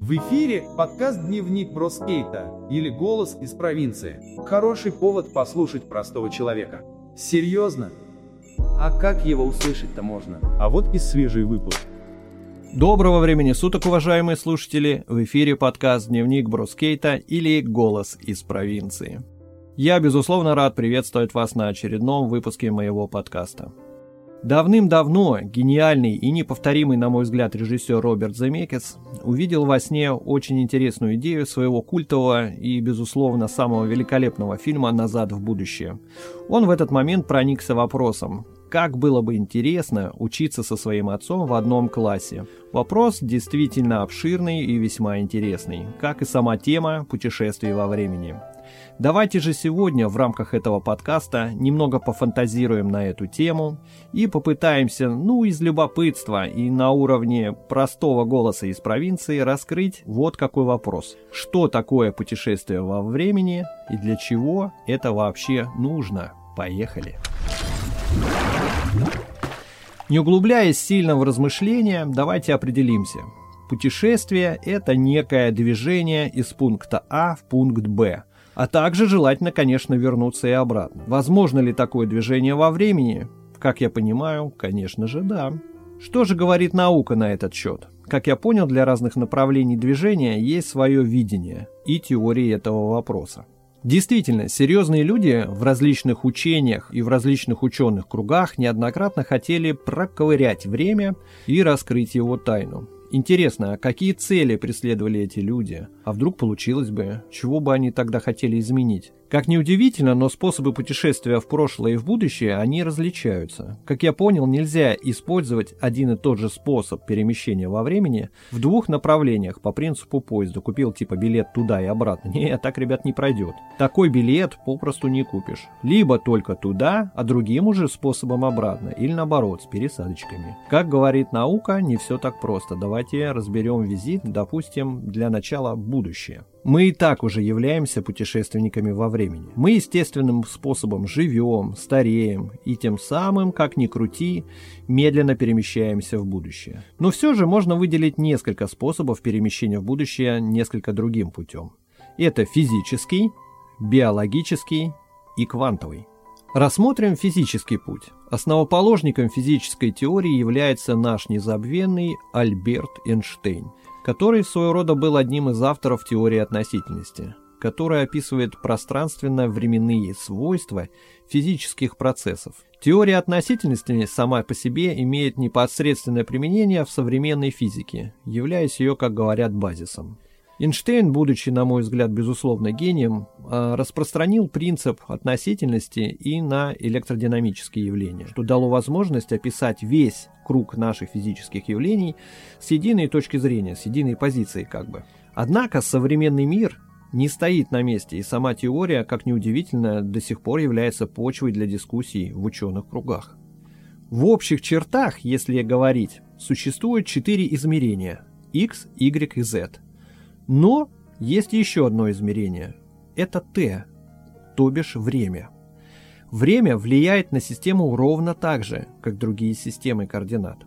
В эфире подкаст «Дневник Броскейта» или «Голос из провинции». Хороший повод послушать простого человека. Серьезно? А как его услышать-то можно? А вот и свежий выпуск. Доброго времени суток, уважаемые слушатели! В эфире подкаст «Дневник Броскейта» или «Голос из провинции». Я, безусловно, рад приветствовать вас на очередном выпуске моего подкаста. Давным-давно гениальный и неповторимый, на мой взгляд, режиссер Роберт Земекис увидел во сне очень интересную идею своего культового и, безусловно, самого великолепного фильма «Назад в будущее». Он в этот момент проникся вопросом, как было бы интересно учиться со своим отцом в одном классе. Вопрос действительно обширный и весьма интересный, как и сама тема путешествий во времени. Давайте же сегодня в рамках этого подкаста немного пофантазируем на эту тему и попытаемся, ну, из любопытства и на уровне простого голоса из провинции раскрыть вот какой вопрос. Что такое путешествие во времени и для чего это вообще нужно? Поехали! Не углубляясь сильно в размышления, давайте определимся. Путешествие – это некое движение из пункта А в пункт Б – а также желательно, конечно, вернуться и обратно. Возможно ли такое движение во времени? Как я понимаю, конечно же, да. Что же говорит наука на этот счет? Как я понял, для разных направлений движения есть свое видение и теории этого вопроса. Действительно, серьезные люди в различных учениях и в различных ученых кругах неоднократно хотели проковырять время и раскрыть его тайну. Интересно, а какие цели преследовали эти люди? А вдруг получилось бы? Чего бы они тогда хотели изменить? Как ни удивительно, но способы путешествия в прошлое и в будущее, они различаются. Как я понял, нельзя использовать один и тот же способ перемещения во времени в двух направлениях по принципу поезда. Купил типа билет туда и обратно. Не, так, ребят, не пройдет. Такой билет попросту не купишь. Либо только туда, а другим уже способом обратно. Или наоборот, с пересадочками. Как говорит наука, не все так просто. Давайте разберем визит, допустим, для начала будущее. Мы и так уже являемся путешественниками во времени. Мы естественным способом живем, стареем и тем самым, как ни крути, медленно перемещаемся в будущее. Но все же можно выделить несколько способов перемещения в будущее несколько другим путем. Это физический, биологический и квантовый. Рассмотрим физический путь. Основоположником физической теории является наш незабвенный Альберт Эйнштейн – который своего рода был одним из авторов теории относительности, которая описывает пространственно-временные свойства физических процессов. Теория относительности сама по себе имеет непосредственное применение в современной физике, являясь ее, как говорят, базисом. Эйнштейн, будучи, на мой взгляд, безусловно гением, а, распространил принцип относительности и на электродинамические явления, что дало возможность описать весь круг наших физических явлений с единой точки зрения, с единой позиции как бы. Однако современный мир не стоит на месте, и сама теория, как неудивительно, до сих пор является почвой для дискуссий в ученых кругах. В общих чертах, если говорить, существует четыре измерения – x, y и z – но есть еще одно измерение. Это t, то бишь время. Время влияет на систему ровно так же, как другие системы координат.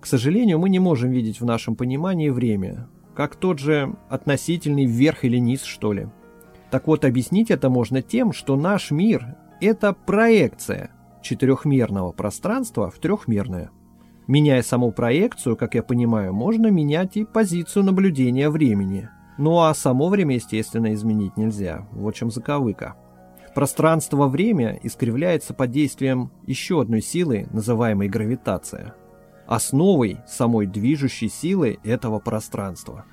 К сожалению, мы не можем видеть в нашем понимании время, как тот же относительный вверх или низ, что ли. Так вот, объяснить это можно тем, что наш мир – это проекция четырехмерного пространства в трехмерное. Меняя саму проекцию, как я понимаю, можно менять и позицию наблюдения времени. Ну а само время, естественно, изменить нельзя. Вот чем заковыка. Пространство-время искривляется под действием еще одной силы, называемой гравитация. Основой самой движущей силы этого пространства.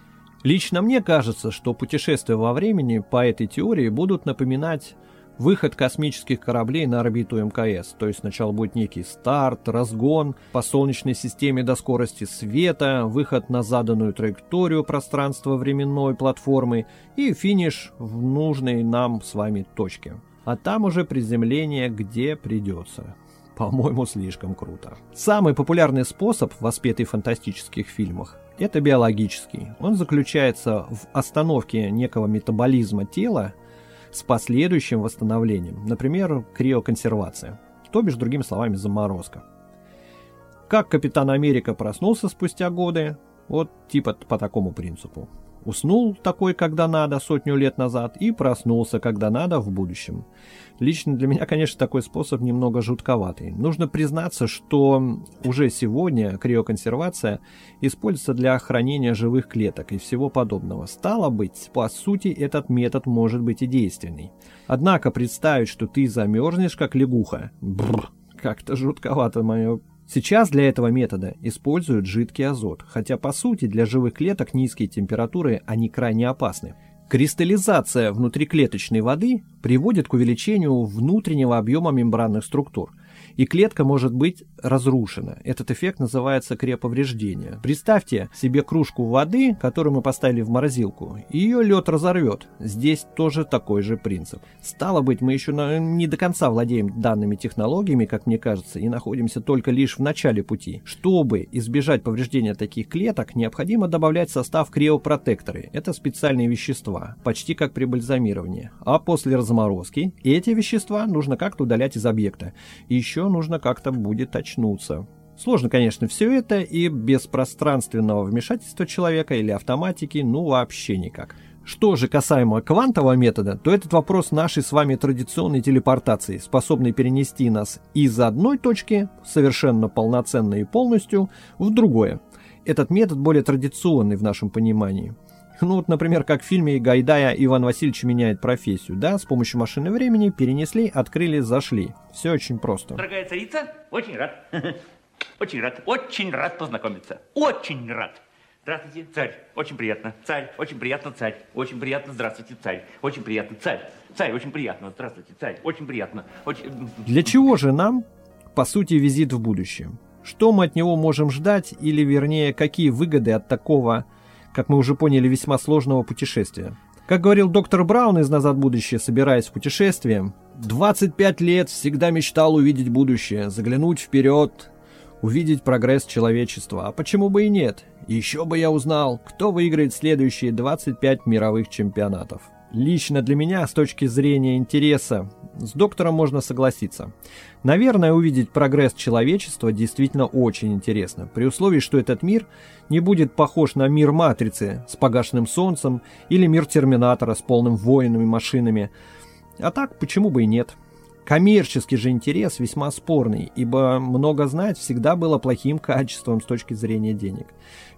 Лично мне кажется, что путешествия во времени по этой теории будут напоминать выход космических кораблей на орбиту МКС. То есть сначала будет некий старт, разгон по Солнечной системе до скорости света, выход на заданную траекторию пространства-временной платформы и финиш в нужной нам с вами точке. А там уже приземление где придется. По-моему, слишком круто. Самый популярный способ, воспетый в фантастических фильмах, это биологический. Он заключается в остановке некого метаболизма тела с последующим восстановлением, например, криоконсервация, то бишь, другими словами, заморозка. Как Капитан Америка проснулся спустя годы, Вот типа по такому принципу. Уснул такой, когда надо, сотню лет назад, и проснулся, когда надо, в будущем. Лично для меня, конечно, такой способ немного жутковатый. Нужно признаться, что уже сегодня криоконсервация используется для хранения живых клеток и всего подобного. Стало быть, по сути, этот метод может быть и действенный. Однако представить, что ты замерзнешь, как лягуха, как-то жутковато мое Сейчас для этого метода используют жидкий азот, хотя по сути для живых клеток низкие температуры они крайне опасны. Кристаллизация внутриклеточной воды приводит к увеличению внутреннего объема мембранных структур, и клетка может быть разрушена. Этот эффект называется креповреждение. Представьте себе кружку воды, которую мы поставили в морозилку, ее лед разорвет. Здесь тоже такой же принцип. Стало быть, мы еще не до конца владеем данными технологиями, как мне кажется, и находимся только лишь в начале пути. Чтобы избежать повреждения таких клеток, необходимо добавлять в состав криопротекторы. Это специальные вещества, почти как при бальзамировании. А после разморозки эти вещества нужно как-то удалять из объекта. Еще нужно как-то будет очнуться. Сложно, конечно, все это, и без пространственного вмешательства человека или автоматики, ну вообще никак. Что же касаемо квантового метода, то этот вопрос нашей с вами традиционной телепортации, способной перенести нас из одной точки, совершенно полноценно и полностью, в другое. Этот метод более традиционный в нашем понимании. Ну вот, например, как в фильме Гайдая Иван Васильевич меняет профессию, да, с помощью машины времени перенесли, открыли, зашли. Все очень просто. Дорогая царица, очень рад. Очень рад, очень рад познакомиться. Очень рад. Здравствуйте, царь. Очень приятно. Царь. Очень приятно, царь. Очень приятно. Здравствуйте, царь. Очень приятно, царь. Царь, очень приятно. Здравствуйте, царь. Очень приятно. Очень... Для чего же нам, по сути, визит в будущее? Что мы от него можем ждать, или, вернее, какие выгоды от такого как мы уже поняли, весьма сложного путешествия. Как говорил доктор Браун из «Назад в будущее», собираясь в путешествие, 25 лет всегда мечтал увидеть будущее, заглянуть вперед, увидеть прогресс человечества. А почему бы и нет? Еще бы я узнал, кто выиграет следующие 25 мировых чемпионатов. Лично для меня, с точки зрения интереса, с доктором можно согласиться. Наверное, увидеть прогресс человечества действительно очень интересно, при условии, что этот мир не будет похож на мир Матрицы с погашенным солнцем или мир Терминатора с полным воинами машинами. А так, почему бы и нет? Коммерческий же интерес весьма спорный, ибо много знать всегда было плохим качеством с точки зрения денег.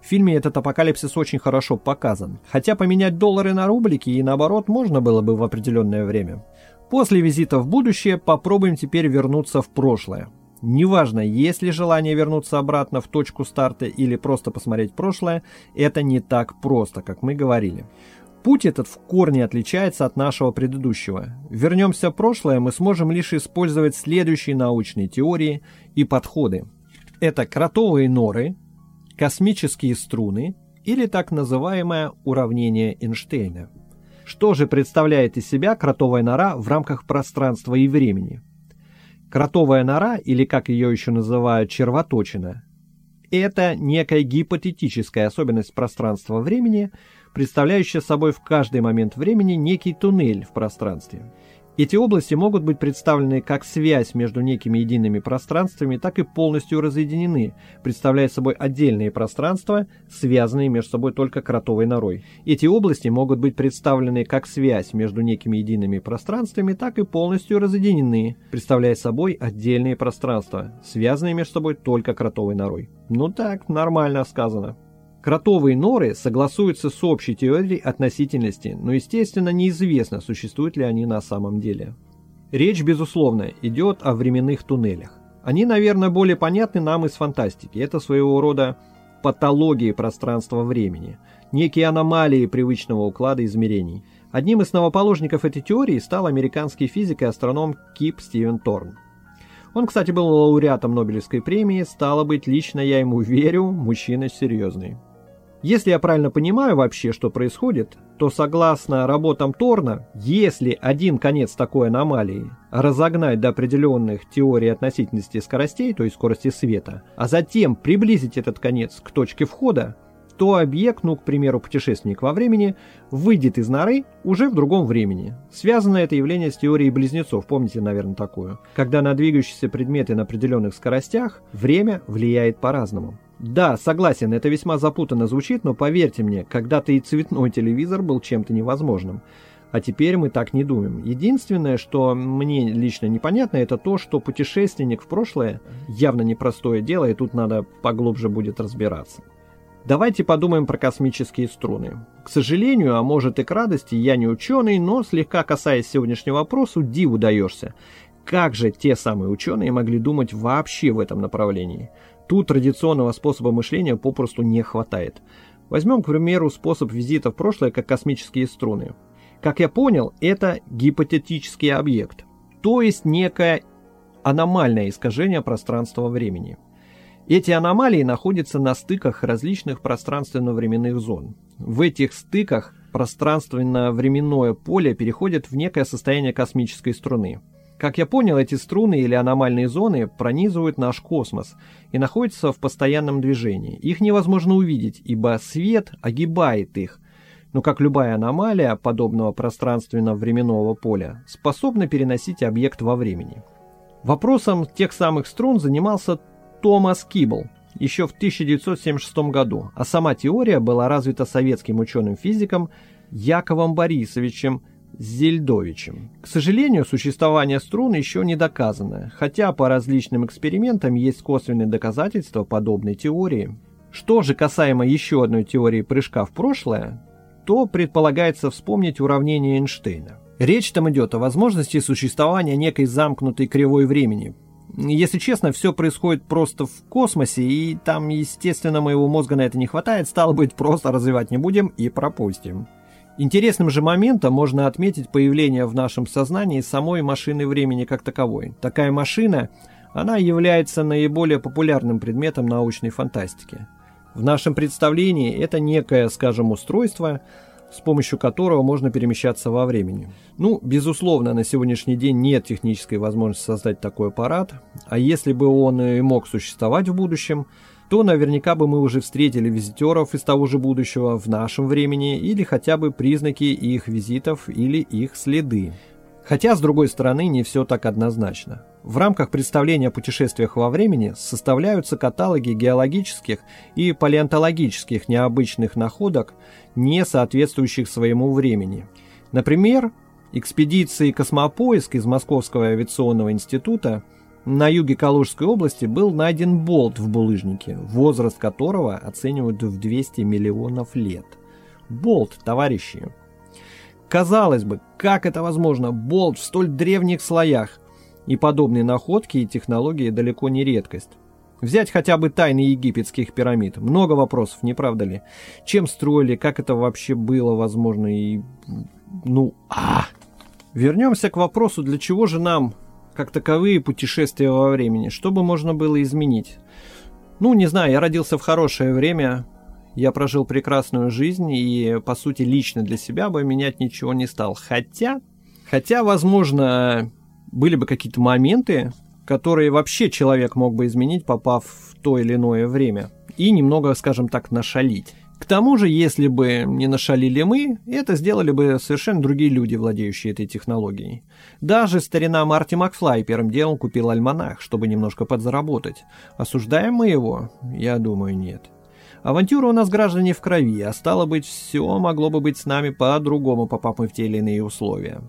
В фильме этот апокалипсис очень хорошо показан, хотя поменять доллары на рублики и наоборот можно было бы в определенное время. После визита в будущее попробуем теперь вернуться в прошлое. Неважно, есть ли желание вернуться обратно в точку старта или просто посмотреть прошлое, это не так просто, как мы говорили. Путь этот в корне отличается от нашего предыдущего. Вернемся в прошлое, мы сможем лишь использовать следующие научные теории и подходы. Это кротовые норы, космические струны или так называемое уравнение Эйнштейна. Что же представляет из себя кротовая нора в рамках пространства и времени? Кротовая нора, или как ее еще называют червоточина, это некая гипотетическая особенность пространства-времени, представляющая собой в каждый момент времени некий туннель в пространстве. Эти области могут быть представлены как связь между некими едиными пространствами, так и полностью разъединены, представляя собой отдельные пространства, связанные между собой только кротовой норой. Эти области могут быть представлены как связь между некими едиными пространствами, так и полностью разъединены, представляя собой отдельные пространства, связанные между собой только кротовой норой. Ну так, нормально сказано. Кротовые норы согласуются с общей теорией относительности, но, естественно, неизвестно, существуют ли они на самом деле. Речь, безусловно, идет о временных туннелях. Они, наверное, более понятны нам из фантастики. Это своего рода патологии пространства-времени, некие аномалии привычного уклада измерений. Одним из новоположников этой теории стал американский физик и астроном Кип Стивен Торн. Он, кстати, был лауреатом Нобелевской премии, стало быть, лично я ему верю, мужчина серьезный. Если я правильно понимаю вообще, что происходит, то согласно работам Торна, если один конец такой аномалии разогнать до определенных теорий относительности скоростей, то есть скорости света, а затем приблизить этот конец к точке входа, то объект, ну, к примеру, путешественник во времени, выйдет из норы уже в другом времени. Связано это явление с теорией близнецов, помните, наверное, такую. Когда на двигающиеся предметы на определенных скоростях время влияет по-разному. Да, согласен, это весьма запутанно звучит, но поверьте мне, когда-то и цветной телевизор был чем-то невозможным. А теперь мы так не думаем. Единственное, что мне лично непонятно, это то, что путешественник в прошлое явно непростое дело, и тут надо поглубже будет разбираться. Давайте подумаем про космические струны. К сожалению, а может и к радости, я не ученый, но слегка касаясь сегодняшнего вопроса, диву даешься. Как же те самые ученые могли думать вообще в этом направлении? Тут традиционного способа мышления попросту не хватает. Возьмем, к примеру, способ визита в прошлое как космические струны. Как я понял, это гипотетический объект, то есть некое аномальное искажение пространства-времени. Эти аномалии находятся на стыках различных пространственно-временных зон. В этих стыках пространственно-временное поле переходит в некое состояние космической струны. Как я понял, эти струны или аномальные зоны пронизывают наш космос и находятся в постоянном движении. Их невозможно увидеть, ибо свет огибает их, но как любая аномалия подобного пространственно-временного поля способна переносить объект во времени. Вопросом тех самых струн занимался Томас Кибл еще в 1976 году, а сама теория была развита советским ученым-физиком Яковом Борисовичем Зельдовичем. К сожалению, существование струн еще не доказано, хотя по различным экспериментам есть косвенные доказательства подобной теории. Что же касаемо еще одной теории прыжка в прошлое, то предполагается вспомнить уравнение Эйнштейна. Речь там идет о возможности существования некой замкнутой кривой времени. Если честно, все происходит просто в космосе, и там, естественно, моего мозга на это не хватает, стало быть, просто развивать не будем и пропустим. Интересным же моментом можно отметить появление в нашем сознании самой машины времени как таковой. Такая машина, она является наиболее популярным предметом научной фантастики. В нашем представлении это некое, скажем, устройство, с помощью которого можно перемещаться во времени. Ну, безусловно, на сегодняшний день нет технической возможности создать такой аппарат, а если бы он и мог существовать в будущем, то наверняка бы мы уже встретили визитеров из того же будущего в нашем времени или хотя бы признаки их визитов или их следы. Хотя, с другой стороны, не все так однозначно. В рамках представления о путешествиях во времени составляются каталоги геологических и палеонтологических необычных находок, не соответствующих своему времени. Например, экспедиции «Космопоиск» из Московского авиационного института на юге Калужской области был найден болт в булыжнике, возраст которого оценивают в 200 миллионов лет. Болт, товарищи, Казалось бы, как это возможно? Болт в столь древних слоях. И подобные находки и технологии далеко не редкость. Взять хотя бы тайны египетских пирамид. Много вопросов, не правда ли? Чем строили, как это вообще было возможно и... Ну, а! Вернемся к вопросу, для чего же нам, как таковые, путешествия во времени? Что бы можно было изменить? Ну, не знаю, я родился в хорошее время, я прожил прекрасную жизнь и, по сути, лично для себя бы менять ничего не стал. Хотя, хотя, возможно, были бы какие-то моменты, которые вообще человек мог бы изменить, попав в то или иное время. И немного, скажем так, нашалить. К тому же, если бы не нашалили мы, это сделали бы совершенно другие люди, владеющие этой технологией. Даже старина Марти Макфлай первым делом купил альманах, чтобы немножко подзаработать. Осуждаем мы его? Я думаю, нет. Авантюра у нас, граждане, в крови, а стало быть, все могло бы быть с нами по-другому, попав мы в те или иные условия.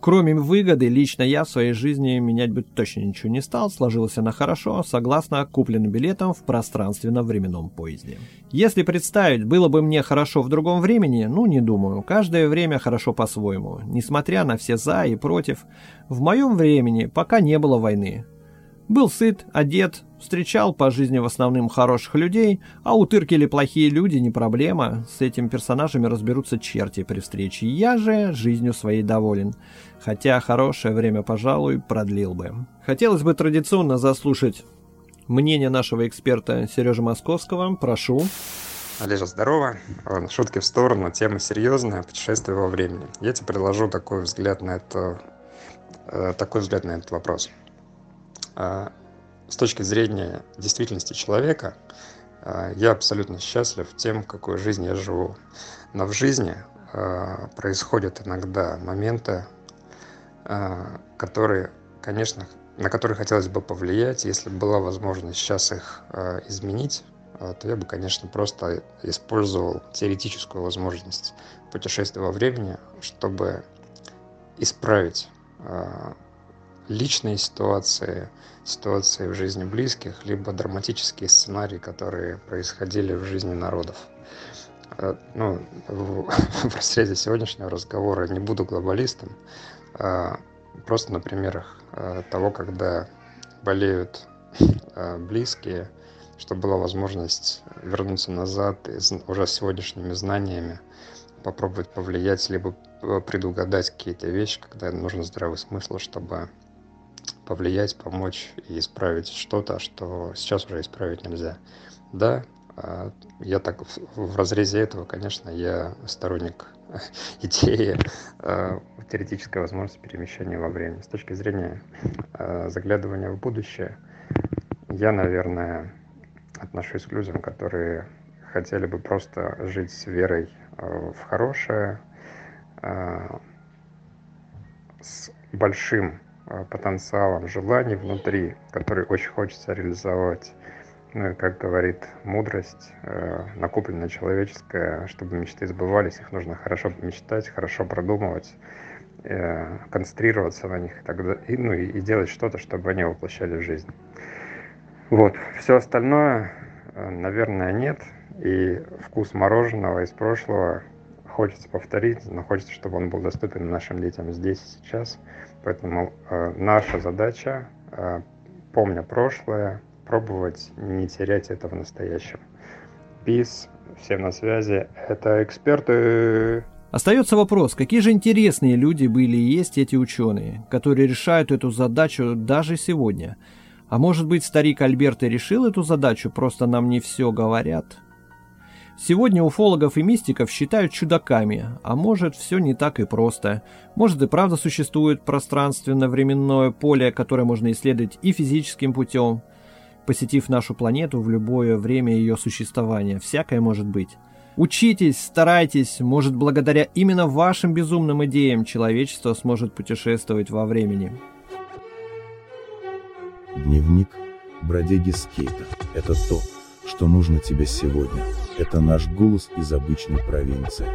Кроме выгоды, лично я в своей жизни менять бы точно ничего не стал, сложилась она хорошо, согласно купленным билетам в пространственно-временном поезде. Если представить, было бы мне хорошо в другом времени, ну не думаю, каждое время хорошо по-своему, несмотря на все за и против. В моем времени пока не было войны. Был сыт, одет, встречал по жизни в основном хороших людей, а утырки или плохие люди не проблема, с этими персонажами разберутся черти при встрече. Я же жизнью своей доволен, хотя хорошее время, пожалуй, продлил бы. Хотелось бы традиционно заслушать мнение нашего эксперта Сережи Московского. Прошу. Олежа, здорово. Шутки в сторону, тема серьезная, путешествие во времени. Я тебе предложу такой взгляд на это, э, такой взгляд на этот вопрос. А, с точки зрения действительности человека, а, я абсолютно счастлив тем, какой жизнь я живу. Но в жизни а, происходят иногда моменты, которые, конечно, на которые хотелось бы повлиять, если была возможность сейчас их изменить, то я бы, конечно, просто использовал теоретическую возможность путешествия во времени, чтобы исправить личные ситуации, ситуации в жизни близких, либо драматические сценарии, которые происходили в жизни народов. Э, ну, в, в разрезе сегодняшнего разговора не буду глобалистом, а просто на примерах э, того, когда болеют э, близкие, чтобы была возможность вернуться назад и уже с сегодняшними знаниями попробовать повлиять, либо предугадать какие-то вещи, когда нужно здравый смысл, чтобы повлиять, помочь и исправить что-то, что сейчас уже исправить нельзя. Да, а, я так в разрезе этого, конечно, я сторонник идеи а, теоретической возможности перемещения во времени. С точки зрения а, заглядывания в будущее, я, наверное, отношусь к людям, которые хотели бы просто жить с верой в хорошее, с большим потенциалом желаний внутри, который очень хочется реализовать. Ну и, как говорит мудрость, э, накопленная человеческая, чтобы мечты сбывались, их нужно хорошо мечтать, хорошо продумывать, э, концентрироваться на них и, тогда, и, ну, и, и делать что-то, чтобы они воплощали в жизнь. Вот. Все остальное, наверное, нет. И вкус мороженого из прошлого хочется повторить, но хочется, чтобы он был доступен нашим детям здесь и сейчас. Поэтому э, наша задача, э, помня прошлое, пробовать не терять это в настоящем. Peace, всем на связи, это эксперты. Остается вопрос, какие же интересные люди были и есть эти ученые, которые решают эту задачу даже сегодня. А может быть, старик Альберт и решил эту задачу, просто нам не все говорят? Сегодня уфологов и мистиков считают чудаками, а может все не так и просто. Может и правда существует пространственно-временное поле, которое можно исследовать и физическим путем, посетив нашу планету в любое время ее существования. Всякое может быть. Учитесь, старайтесь, может благодаря именно вашим безумным идеям человечество сможет путешествовать во времени. Дневник бродяги скейта. Это то, что нужно тебе сегодня. Это наш голос из обычной провинции.